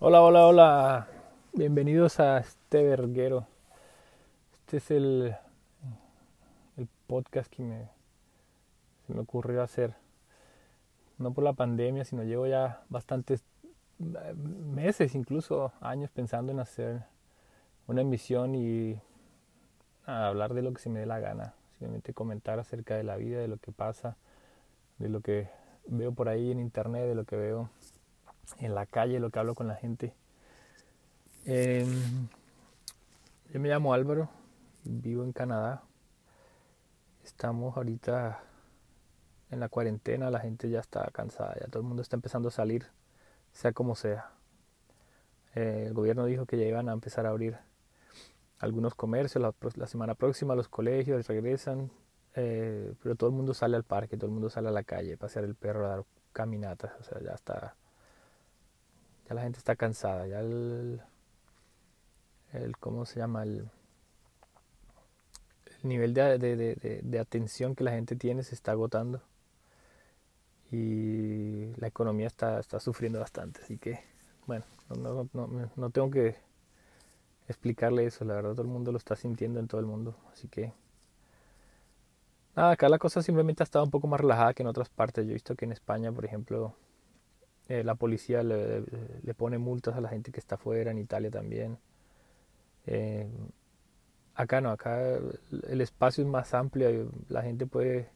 Hola, hola, hola. Bienvenidos a este verguero. Este es el, el podcast que me, se me ocurrió hacer. No por la pandemia, sino llevo ya bastantes eh, meses, incluso años pensando en hacer una emisión y hablar de lo que se me dé la gana. Simplemente comentar acerca de la vida, de lo que pasa, de lo que veo por ahí en internet, de lo que veo en la calle, lo que hablo con la gente. Em, yo me llamo Álvaro, vivo en Canadá. Estamos ahorita en la cuarentena, la gente ya está cansada, ya todo el mundo está empezando a salir, sea como sea. Eh, el gobierno dijo que ya iban a empezar a abrir algunos comercios la, semana próxima, los colegios regresan, eh, pero todo el mundo sale al parque, todo el mundo sale a la calle, pasear el perro, a dar caminatas, o sea, ya está ya la gente está cansada, ya el, el ¿cómo se llama? El, el nivel de, de, de, atención que la gente tiene se está agotando y la economía está, está sufriendo bastante, así que, bueno, no, no, no, no tengo que explicarle eso, la verdad todo el mundo lo está sintiendo en todo el mundo, así que nada, acá la cosa simplemente ha estado un poco más relajada que en otras partes. Yo he visto que en España, por ejemplo, eh, la policía le, pone multas a la gente que está afuera, en Italia también. Eh, acá no, acá el espacio es más amplio, la gente puede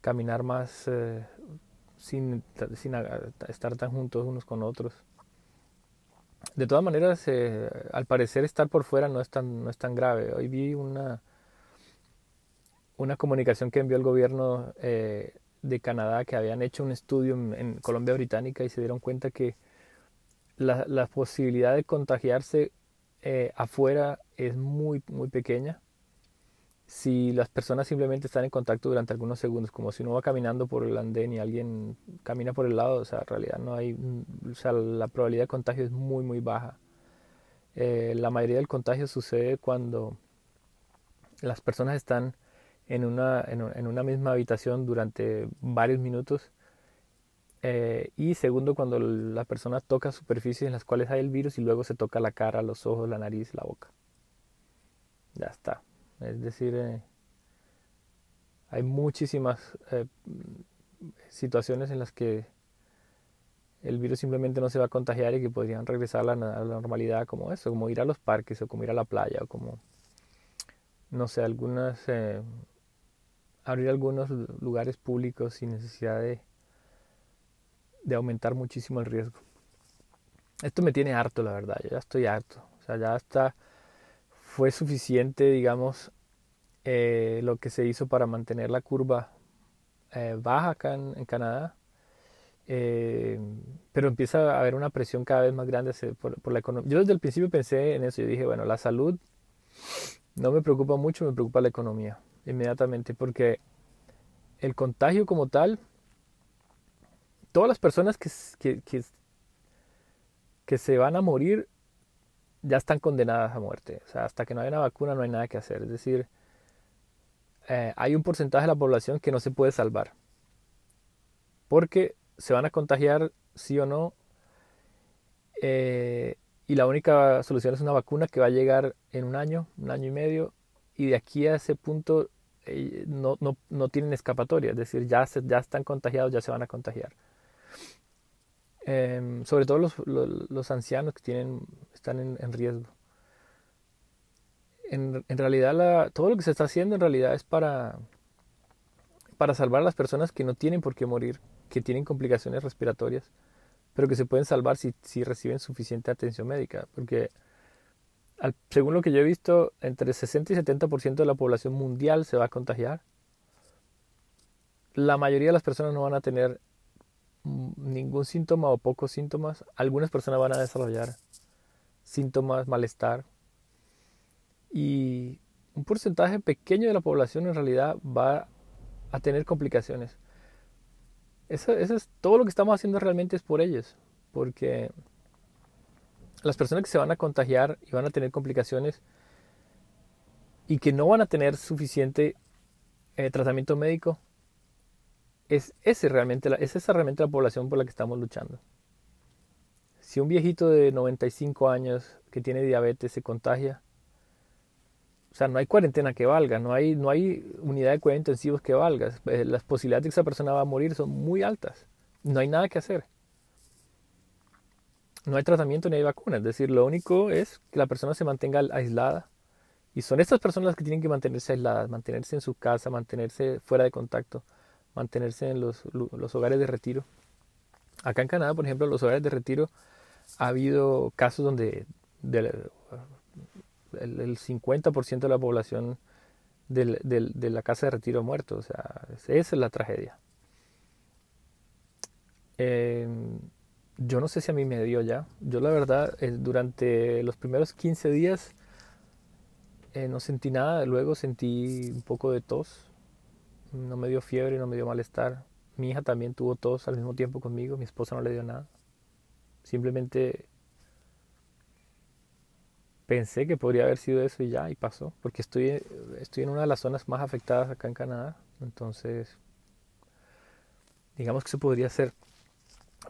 caminar más eh, sin, sin, estar tan juntos unos con otros. De todas maneras, eh, al parecer estar por fuera no es tan, no es tan grave. Hoy vi una, una comunicación que envió el gobierno de Canadá que habían hecho un estudio en, Colombia Británica y se dieron cuenta que la, la posibilidad de contagiarse eh, afuera es muy, muy pequeña. Si las personas simplemente están en contacto durante algunos segundos, como si uno va caminando por el andén y alguien camina por el lado, o sea, en realidad no hay, o sea, la probabilidad de contagio es muy, muy baja. Eh, la mayoría del contagio sucede cuando las personas están en una, en, una misma habitación durante varios minutos. Eh, y segundo, cuando la persona toca superficies en las cuales hay el virus y luego se toca la cara, los ojos, la nariz, la boca. Ya está. Es decir, eh, hay muchísimas eh, situaciones en las que el virus simplemente no se va a contagiar y que podrían regresar a la, a la normalidad como eso, como ir a los parques o como ir a la playa o como, no sé, algunas abrir algunos lugares públicos sin necesidad de, de aumentar muchísimo el riesgo. Esto me tiene harto, la verdad, ya estoy harto. O sea, ya está, fue suficiente, digamos, eh, lo que se hizo para mantener la curva eh, baja acá en, Canadá. Eh, pero empieza a haber una presión cada vez más grande por, por la economía. Yo desde el principio pensé en eso, yo dije, bueno, la salud no me preocupa mucho, me preocupa la economía inmediatamente, porque el contagio como tal, todas las personas que, que, que, se van a morir ya están condenadas a muerte. O sea, hasta que no haya una vacuna no hay nada que hacer. Es decir, eh, hay un porcentaje de la población que no se puede salvar. Porque se van a contagiar sí o no. Eh, y la única solución es una vacuna que va a llegar en un año, un año y medio. Y de aquí a ese punto eh, no, no, no, tienen escapatoria, es decir, ya, ya están contagiados, ya se van a contagiar. Em, sobre todo los, los, ancianos que tienen, están en, riesgo. En, en realidad, todo lo que se está haciendo en realidad es para, para salvar a las personas que no tienen por qué morir, que tienen complicaciones respiratorias, pero que se pueden salvar si, si reciben suficiente atención médica. Porque según lo que yo he visto, entre 60 y 70% de la población mundial se va a contagiar. La mayoría de las personas no van a tener ningún síntoma o pocos síntomas. Algunas personas van a desarrollar síntomas, malestar. Y un porcentaje pequeño de la población en realidad va a tener complicaciones. Eso, eso es todo lo que estamos haciendo realmente es por ellos. Porque las personas que se van a contagiar y van a tener complicaciones y que no van a tener suficiente eh, tratamiento médico, es, ese realmente es esa realmente la población por la que estamos luchando. si un viejito de 95 años que tiene diabetes se contagia, o sea, no hay cuarentena que valga, no hay, no hay unidad de cuidados intensivos que valga. Eh, las posibilidades de que esa persona va a morir son muy altas. No hay nada que hacer. No hay tratamiento ni hay vacuna. Es decir, lo único es que la persona se mantenga aislada. Y son estas personas las que tienen que mantenerse aisladas, mantenerse en su casa, mantenerse fuera de contacto, mantenerse en los, hogares de retiro. Acá en Canadá, por ejemplo, los hogares de retiro ha habido casos donde el, 50% de la población de la casa de retiro muerto. O sea, esa es la tragedia. Em, yo no sé si a mí me dio ya. Yo la verdad, eh, durante los primeros 15 días eh, no sentí nada. Luego sentí un poco de tos. No me dio fiebre, no me dio malestar. Mi hija también tuvo tos al mismo tiempo conmigo. Mi esposa no le dio nada. Simplemente pensé que podría haber sido eso y ya, y pasó, porque estoy, estoy en una de las zonas más afectadas acá en Canadá, entonces digamos que se podría hacer.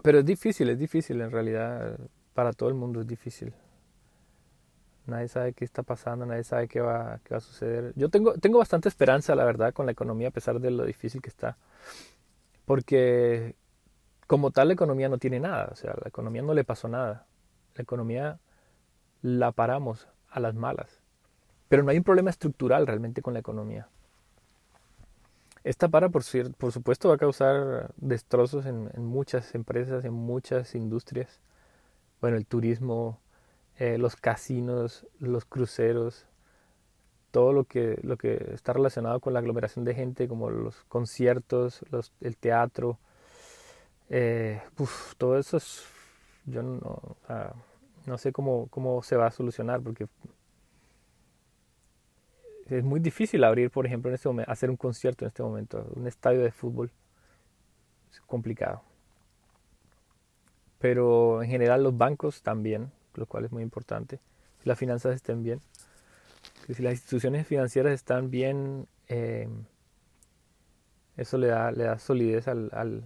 Pero es difícil, es difícil en realidad, para todo el mundo es difícil. Nadie sabe qué está pasando, nadie sabe qué va, qué va a suceder. Yo tengo, tengo bastante esperanza, la verdad, con la economía, a pesar de lo difícil que está. Porque como tal la economía no tiene nada, o sea, la economía no le pasó nada. La economía la paramos a las malas. Pero no hay un problema estructural realmente con la economía. Esta para, por, por supuesto, va a causar destrozos en, muchas empresas, en muchas industrias. Bueno, el turismo, eh, los casinos, los cruceros, todo lo que, lo que está relacionado con la aglomeración de gente, como los conciertos, los, el teatro, eh, todo eso es, yo no, no sé cómo, cómo se va a solucionar porque es muy difícil abrir, por ejemplo, en este momento, hacer un concierto en este momento, un estadio de fútbol. Es complicado. Pero en general los bancos también, lo cual es muy importante. Si las finanzas estén bien. Que si las instituciones financieras están bien, eh, eso le da, le da solidez al, al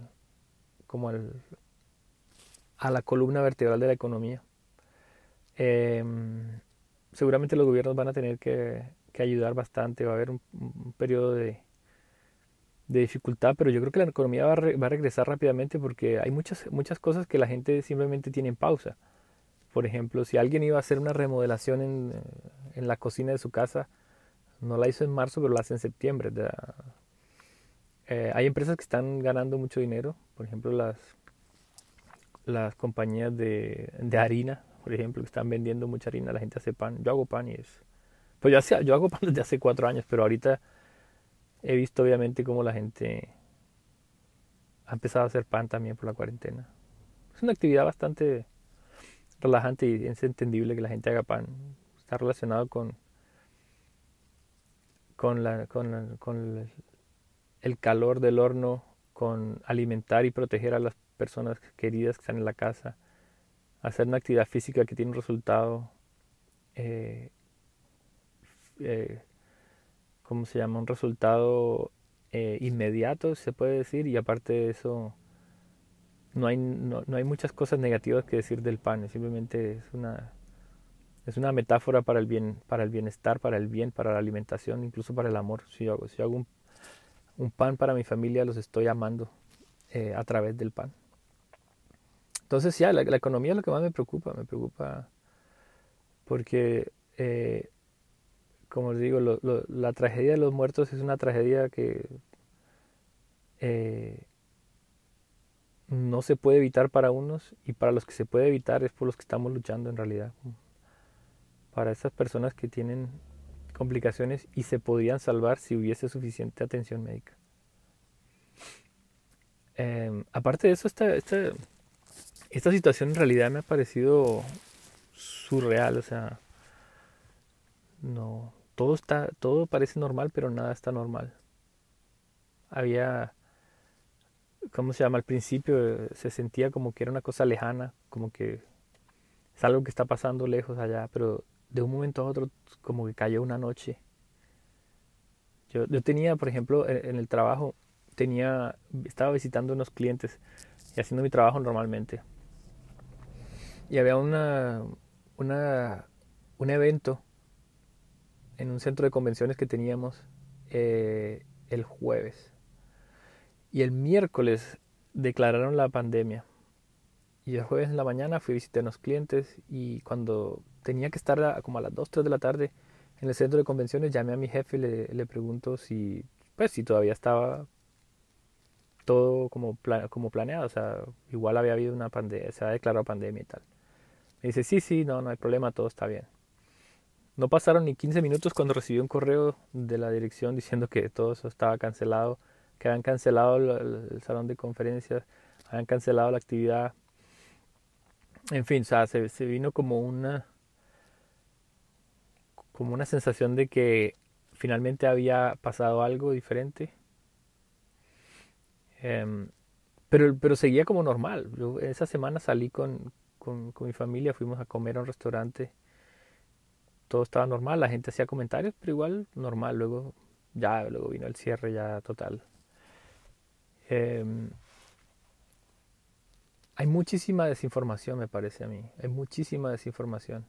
como al, a la columna vertebral de la economía. Em, seguramente los gobiernos van a tener que, ayudar bastante, va a haber un, periodo de, dificultad, pero yo creo que la economía va a, va a, regresar rápidamente porque hay muchas, muchas cosas que la gente simplemente tiene en pausa. Por ejemplo, si alguien iba a hacer una remodelación en, en la cocina de su casa, no la hizo en marzo, pero la hace en septiembre. Eh, hay empresas que están ganando mucho dinero, por ejemplo las, las compañías de, de harina, por ejemplo, que están vendiendo mucha harina, la gente hace pan. Yo hago pan y es... Pues ya yo hago pan desde hace cuatro años, pero ahorita he visto obviamente cómo la gente ha empezado a hacer pan también por la cuarentena. Es una actividad bastante relajante y es entendible que la gente haga pan. Está relacionado con, con, la, con, con el calor del horno, con alimentar y proteger a las personas queridas que están en la casa hacer una actividad física que tiene un resultado, eh, eh, ¿cómo se llama? Un resultado eh, inmediato, se puede decir, y aparte de eso, no hay, no, hay muchas cosas negativas que decir del pan, simplemente es una, es una metáfora para el, bien, para el bienestar, para el bien, para la alimentación, incluso para el amor. Si yo hago, si hago un, pan para mi familia, los estoy amando a través del pan. Entonces, ya, la, economía es lo que más me preocupa, me preocupa porque, eh, como les digo, la tragedia de los muertos es una tragedia que eh, no se puede evitar para unos y para los que se puede evitar es por los que estamos luchando en realidad. Para esas personas que tienen complicaciones y se podían salvar si hubiese suficiente atención médica. Em, aparte de eso, esta, esta, esta situación en realidad me ha parecido surreal, o sea, no, todo está, todo parece normal, pero nada está normal. Había, ¿cómo se llama? Al principio se sentía como que era una cosa lejana, como que es algo que está pasando lejos allá, pero de un momento a otro como que cayó una noche. Yo, yo tenía, por ejemplo, en, el trabajo, tenía, estaba visitando unos clientes y haciendo mi trabajo normalmente y había una, una, un evento en un centro de convenciones que teníamos eh, el jueves. Y el miércoles declararon la pandemia. Y el jueves en la mañana fui a visitar a unos clientes y cuando tenía que estar como a las 2, 3 de la tarde en el centro de convenciones, llamé a mi jefe y le, le pregunto si, pues, si todavía estaba todo como, como planeado. O sea, igual había habido una pandemia, se ha declarado pandemia y tal. Me dice, sí, sí, no, no hay problema, todo está bien. No pasaron ni 15 minutos cuando recibí un correo de la dirección diciendo que todo eso estaba cancelado, que habían cancelado el, salón de conferencias, habían cancelado la actividad. En fin, o sea, se, vino como una como una sensación de que finalmente había pasado algo diferente. Em, pero, pero seguía como normal. Yo esa semana salí con, con, mi familia, fuimos a comer a un restaurante. Todo estaba normal, la gente hacía comentarios, pero igual normal. Luego ya luego vino el cierre ya total. Em, hay muchísima desinformación, me parece a mí. Hay muchísima desinformación.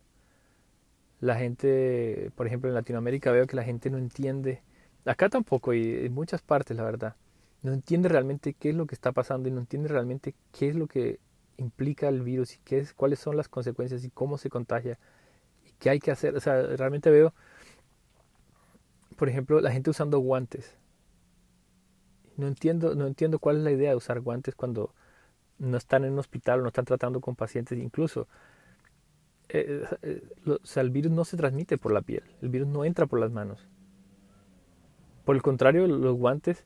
La gente, por ejemplo, en Latinoamérica veo que la gente no entiende. Acá tampoco y en muchas partes, la verdad. No entiende realmente qué es lo que está pasando y no entiende realmente qué es lo que implica el virus y qué es, cuáles son las consecuencias y cómo se contagia qué hay que hacer. O sea, realmente veo, por ejemplo, la gente usando guantes. No entiendo, no entiendo cuál es la idea de usar guantes cuando no están en un hospital o no están tratando con pacientes. Incluso, eh, eh, sea, el virus no se transmite por la piel, el virus no entra por las manos. Por el contrario, los guantes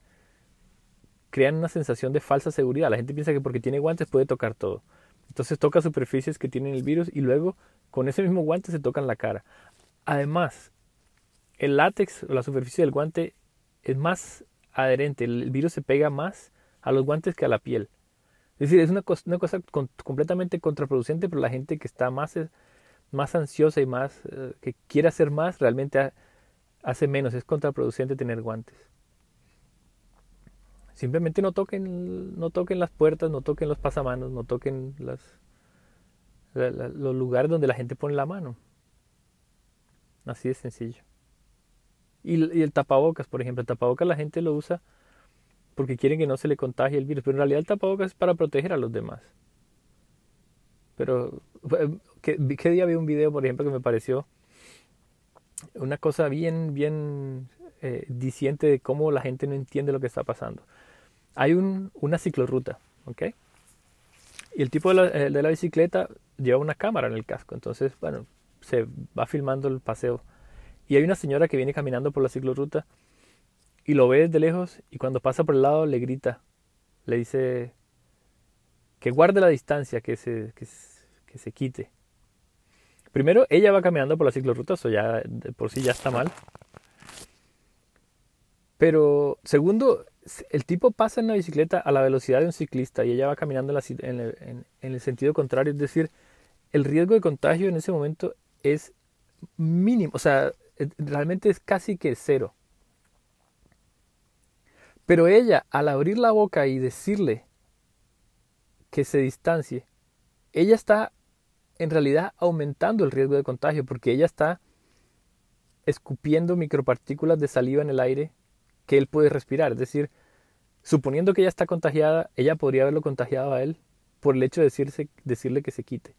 crean una sensación de falsa seguridad. La gente piensa que porque tiene guantes puede tocar todo. Entonces toca superficies que tienen el virus y luego con ese mismo guante se tocan la cara. Además, el látex o la superficie del guante es más adherente, el virus se pega más a los guantes que a la piel. Es decir, es una cosa, completamente contraproducente, pero la gente que está más, eh, más ansiosa y más eh, que quiere hacer más, realmente hace menos. Es contraproducente tener guantes. Simplemente no toquen, no toquen las puertas, no toquen los pasamanos, no toquen las, los lugares donde la gente pone la mano. Así de sencillo. Y, el tapabocas, por ejemplo, el tapabocas la gente lo usa porque quieren que no se le contagie el virus, pero en realidad el tapabocas es para proteger a los demás. Pero, ¿qué, qué día vi un video, por ejemplo, que me pareció una cosa bien, bien eh, diciente de cómo la gente no entiende lo que está pasando hay un, una ciclorruta, ¿ok? Y el tipo de la, eh, de la, bicicleta lleva una cámara en el casco, entonces, bueno, se va filmando el paseo. Y hay una señora que viene caminando por la ciclorruta y lo ve desde lejos y cuando pasa por el lado le grita, le dice que guarde la distancia, que se, que, se quite. Primero, ella va caminando por la ciclorruta, eso ya por sí ya está mal. Pero segundo, el tipo pasa en la bicicleta a la velocidad de un ciclista y ella va caminando en, el, sentido contrario. Es decir, el riesgo de contagio en ese momento es mínimo, o sea, realmente es casi que cero. Pero ella, al abrir la boca y decirle que se distancie, ella está en realidad aumentando el riesgo de contagio porque ella está escupiendo micropartículas de saliva en el aire que él puede respirar. Es decir, suponiendo que ella está contagiada, ella podría haberlo contagiado a él por el hecho de decirse, decirle que se quite.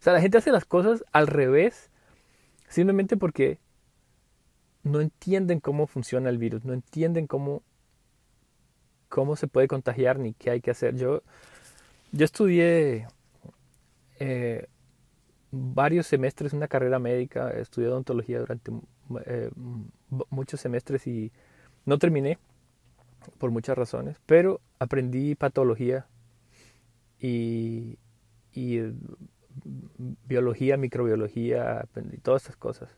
O sea, la gente hace las cosas al revés simplemente porque no entienden cómo funciona el virus, no entienden cómo, cómo se puede contagiar ni qué hay que hacer. Yo, yo estudié eh, varios semestres una carrera médica, estudié odontología durante eh, muchos semestres y no terminé por muchas razones, pero aprendí patología y, y biología, microbiología, aprendí todas estas cosas.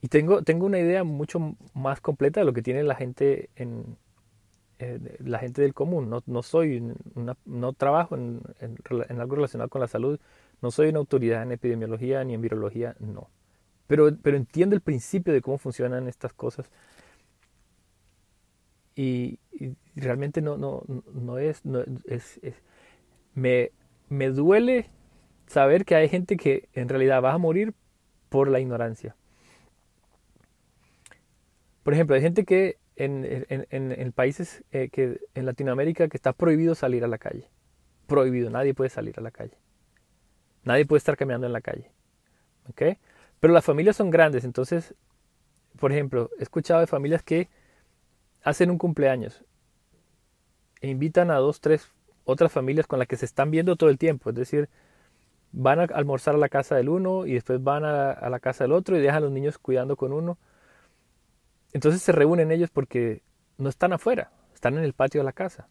Y tengo, tengo una idea mucho más completa de lo que tiene la gente en eh, la gente del común. No, no soy no trabajo en, en, algo relacionado con la salud, no soy una autoridad en epidemiología ni en virología, no. Pero, pero entiendo el principio de cómo funcionan estas cosas y, realmente no, no, no es, no, es, me, me duele saber que hay gente que en realidad va a morir por la ignorancia. Por ejemplo, hay gente que en, en, países eh, que en Latinoamérica que está prohibido salir a la calle. Prohibido, nadie puede salir a la calle. Nadie puede estar caminando en la calle. ¿Ok? Pero las familias son grandes, entonces, por ejemplo, he escuchado de familias que hacen un cumpleaños e invitan a dos, tres otras familias con las que se están viendo todo el tiempo. Es decir, van a almorzar a la casa del uno y después van a, la casa del otro y dejan a los niños cuidando con uno. Entonces se reúnen ellos porque no están afuera, están en el patio de la casa.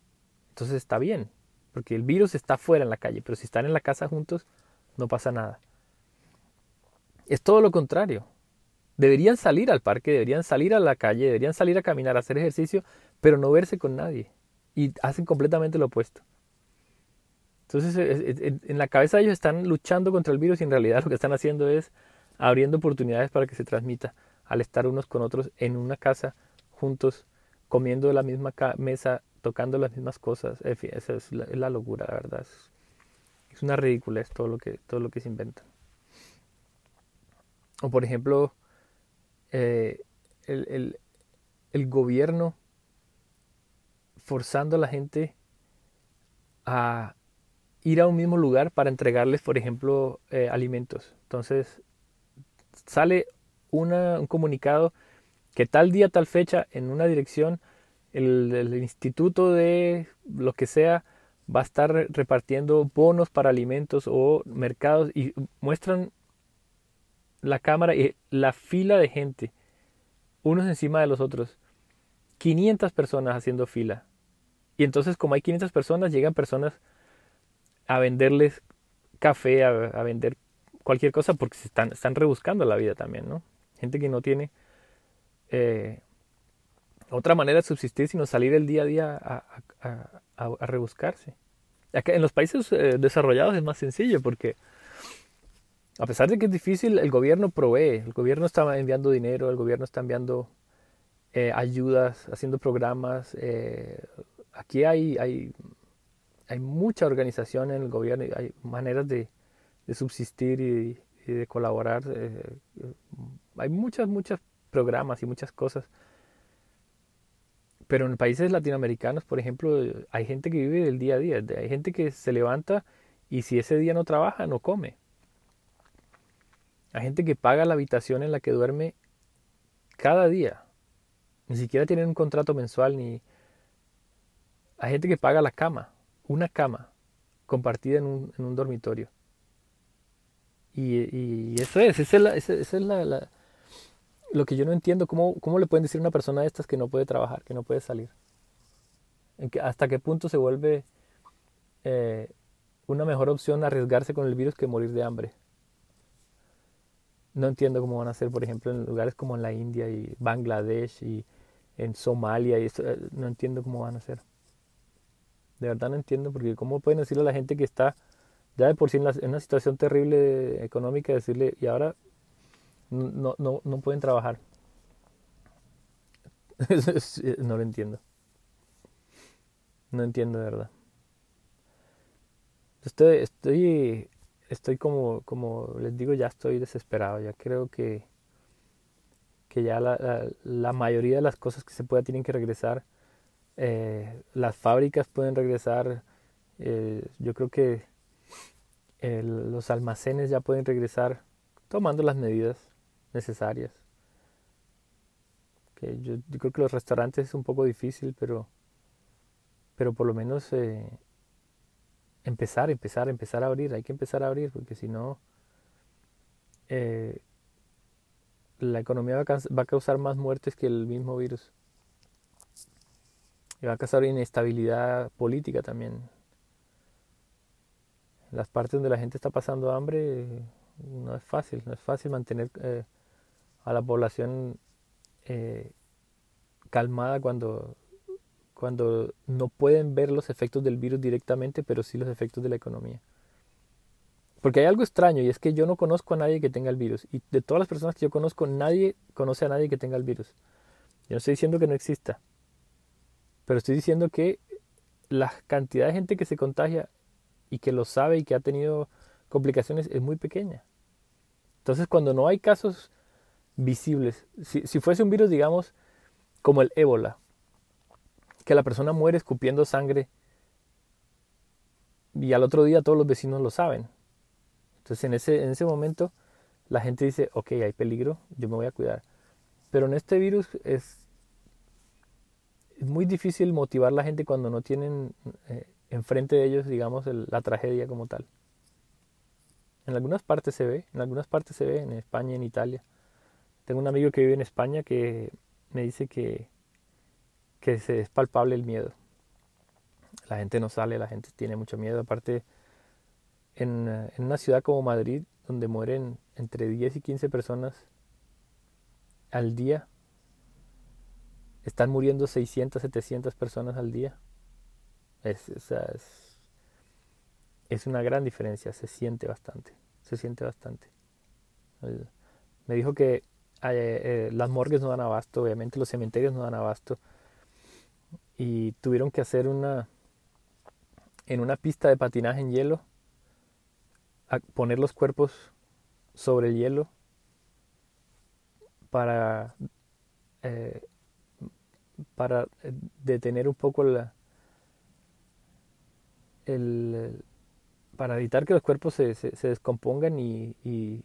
Entonces está bien, porque el virus está afuera en la calle, pero si están en la casa juntos, no pasa nada. Es todo lo contrario. Deberían salir al parque, deberían salir a la calle, deberían salir a caminar, a hacer ejercicio, pero no verse con nadie. Y hacen completamente lo opuesto. Entonces, en la cabeza ellos están luchando contra el virus y en realidad lo que están haciendo es abriendo oportunidades para que se transmita al estar unos con otros en una casa juntos, comiendo de la misma mesa, tocando las mismas cosas. En fin, esa es la, locura, la verdad. Es, una ridiculez todo lo que, todo lo que se inventa. O por ejemplo, eh, el, el gobierno forzando a la gente a ir a un mismo lugar para entregarles, por ejemplo, eh, alimentos. Entonces, sale un comunicado que tal día, tal fecha, en una dirección, el, instituto de lo que sea va a estar repartiendo bonos para alimentos o mercados y muestran la cámara y la fila de gente, unos encima de los otros. 500 personas haciendo fila. Y entonces como hay 500 personas, llegan personas a venderles café, a, vender cualquier cosa, porque se están, están rebuscando la vida también, ¿no? Gente que no tiene eh, otra manera de subsistir sino salir el día a día a, rebuscarse. En los países eh, desarrollados es más sencillo porque a pesar de que es difícil, el gobierno provee, el gobierno está enviando dinero, el gobierno está enviando eh, ayudas, haciendo programas. aquí hay, hay hay mucha organización en el gobierno hay maneras de, subsistir y, de colaborar. Eh, hay muchas, muchos programas y muchas cosas. Pero en países latinoamericanos, por ejemplo, hay gente que vive del día a día. Hay gente que se levanta y si ese día no trabaja, no come. Hay gente que paga la habitación en la que duerme cada día. Ni siquiera tienen un contrato mensual ni... Hay gente que paga la cama una cama compartida en un, dormitorio. Y, y, eso es, esa es, la, lo que yo no entiendo, ¿cómo, ¿cómo le pueden decir a una persona de estas que no puede trabajar, que no puede salir? ¿En que, ¿Hasta qué punto se vuelve eh, una mejor opción arriesgarse con el virus que morir de hambre? No entiendo cómo van a hacer, por ejemplo, en lugares como en la India y Bangladesh y en Somalia, y eso, eh, no entiendo cómo van a hacer. De verdad no entiendo porque cómo pueden decirle a la gente que está ya de por sí en, una situación terrible económica, decirle, y ahora no, no, no pueden trabajar. no lo entiendo. No entiendo de verdad. Estoy, estoy, estoy como, como les digo, ya estoy desesperado. Ya creo que, que ya la, la mayoría de las cosas que se pueda tienen que regresar eh, las fábricas pueden regresar, eh, yo creo que los almacenes ya pueden regresar tomando las medidas necesarias. Que yo, creo que los restaurantes es un poco difícil, pero, pero por lo menos eh, empezar, empezar, empezar a abrir. Hay que empezar a abrir porque si no, la economía va a causar más muertes que el mismo virus. Y va a causar inestabilidad política también. Las partes donde la gente está pasando hambre no es fácil, no es fácil mantener eh, a la población eh, calmada cuando, cuando no pueden ver los efectos del virus directamente, pero sí los efectos de la economía. Porque hay algo extraño y es que yo no conozco a nadie que tenga el virus. Y de todas las personas que yo conozco, nadie conoce a nadie que tenga el virus. Yo no estoy diciendo que no exista. Pero estoy diciendo que la cantidad de gente que se contagia y que lo sabe y que ha tenido complicaciones es muy pequeña. Entonces cuando no hay casos visibles, si, si fuese un virus, digamos, como el ébola, que la persona muere escupiendo sangre y al otro día todos los vecinos lo saben. Entonces en ese, en ese momento la gente dice, ok, hay peligro, yo me voy a cuidar. Pero en este virus es, muy difícil motivar a la gente cuando no tienen eh, enfrente de ellos, digamos, la tragedia como tal. En algunas partes se ve, en algunas partes se ve, en España, en Italia. Tengo un amigo que vive en España que me dice que, que se es palpable el miedo. La gente no sale, la gente tiene mucho miedo. Aparte, en, una ciudad como Madrid, donde mueren entre 10 y 15 personas al día, están muriendo 600, 700 personas al día. Es, es, es, una gran diferencia, se siente bastante, se siente bastante. Me dijo que eh, eh, las morgues no dan abasto, obviamente los cementerios no dan abasto, y tuvieron que hacer una, en una pista de patinaje en hielo, poner los cuerpos sobre el hielo para, eh, para detener un poco la, el, para evitar que los cuerpos se, se, descompongan y,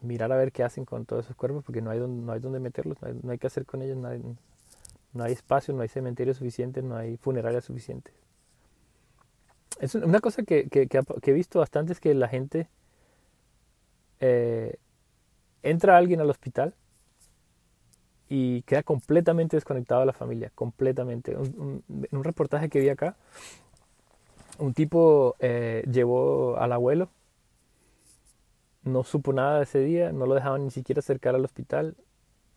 mirar a ver qué hacen con todos esos cuerpos, porque no hay donde, no hay donde meterlos, no hay, no hay que hacer con ellos, no hay espacio, no hay cementerio suficiente, no hay funeraria suficiente. Es una cosa que, que, que, he visto bastante es que la gente eh, entra alguien al hospital y queda completamente desconectado de la familia, completamente. En un reportaje que vi acá, un tipo eh, llevó al abuelo, no supo nada ese día, no lo dejaban ni siquiera acercar al hospital.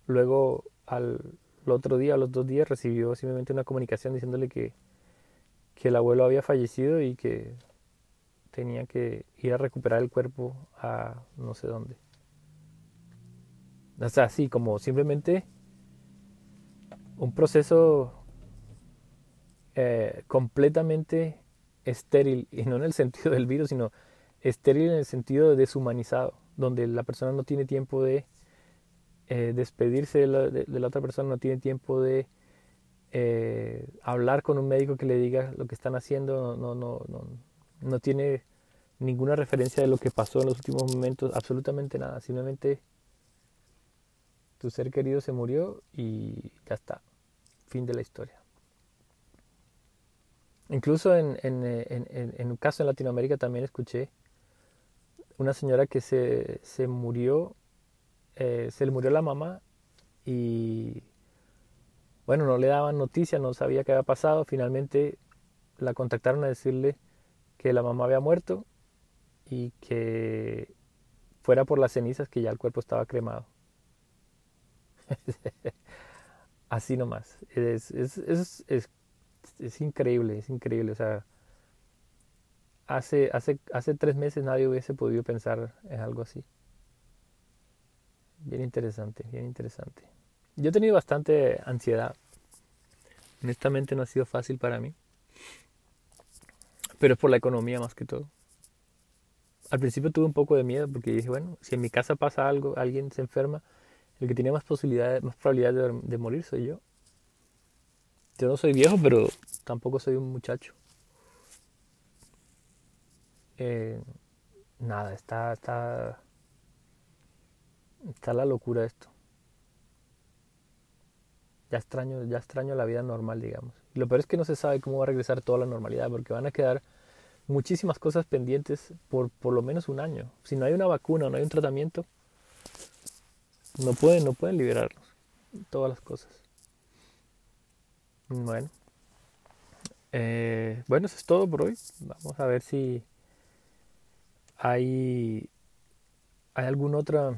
Luego, al otro día, a los dos días, recibió simplemente una comunicación diciéndole que, que el abuelo había fallecido y que tenía que ir a recuperar el cuerpo a no sé dónde. O sea, así como simplemente un proceso eh, completamente estéril, y no en el sentido del virus, sino estéril en el sentido de deshumanizado, donde la persona no tiene tiempo de eh, despedirse de la, otra persona, no tiene tiempo de eh, hablar con un médico que le diga lo que están haciendo, no, no, no, no tiene ninguna referencia de lo que pasó en los últimos momentos, absolutamente nada, simplemente tu ser querido se murió y ya está, fin de la historia. Incluso en, en, en, en un caso en Latinoamérica también escuché una señora que se, se murió, eh, se le murió la mamá y bueno, no le daban noticia, no sabía qué había pasado, finalmente la contactaron a decirle que la mamá había muerto y que fuera por las cenizas que ya el cuerpo estaba cremado. Así nomás. Es, es, es, es increíble, es increíble. O sea, hace, hace, hace tres meses nadie hubiese podido pensar en algo así. Bien interesante, bien interesante. Yo he tenido bastante ansiedad. Honestamente no ha sido fácil para mí. Pero es por la economía más que todo. Al principio tuve un poco de miedo porque dije, bueno, si en mi casa pasa algo, alguien se enferma, el que tiene más posibilidades, más probabilidades de morir soy yo. Yo no soy viejo, pero tampoco soy un muchacho. Eh, nada, está, está, está la locura esto. Ya extraño, ya extraño la vida normal, digamos. Lo peor es que no se sabe cómo va a regresar toda la normalidad, porque van a quedar muchísimas cosas pendientes por por lo menos un año. Si no hay una vacuna no hay un tratamiento, no pueden, no pueden liberarnos todas las cosas. Bueno. Eh, bueno, eso es todo por hoy. Vamos a ver si hay, hay algún otro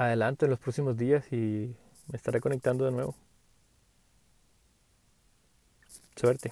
adelanto en los próximos días y me estaré conectando de nuevo. Suerte.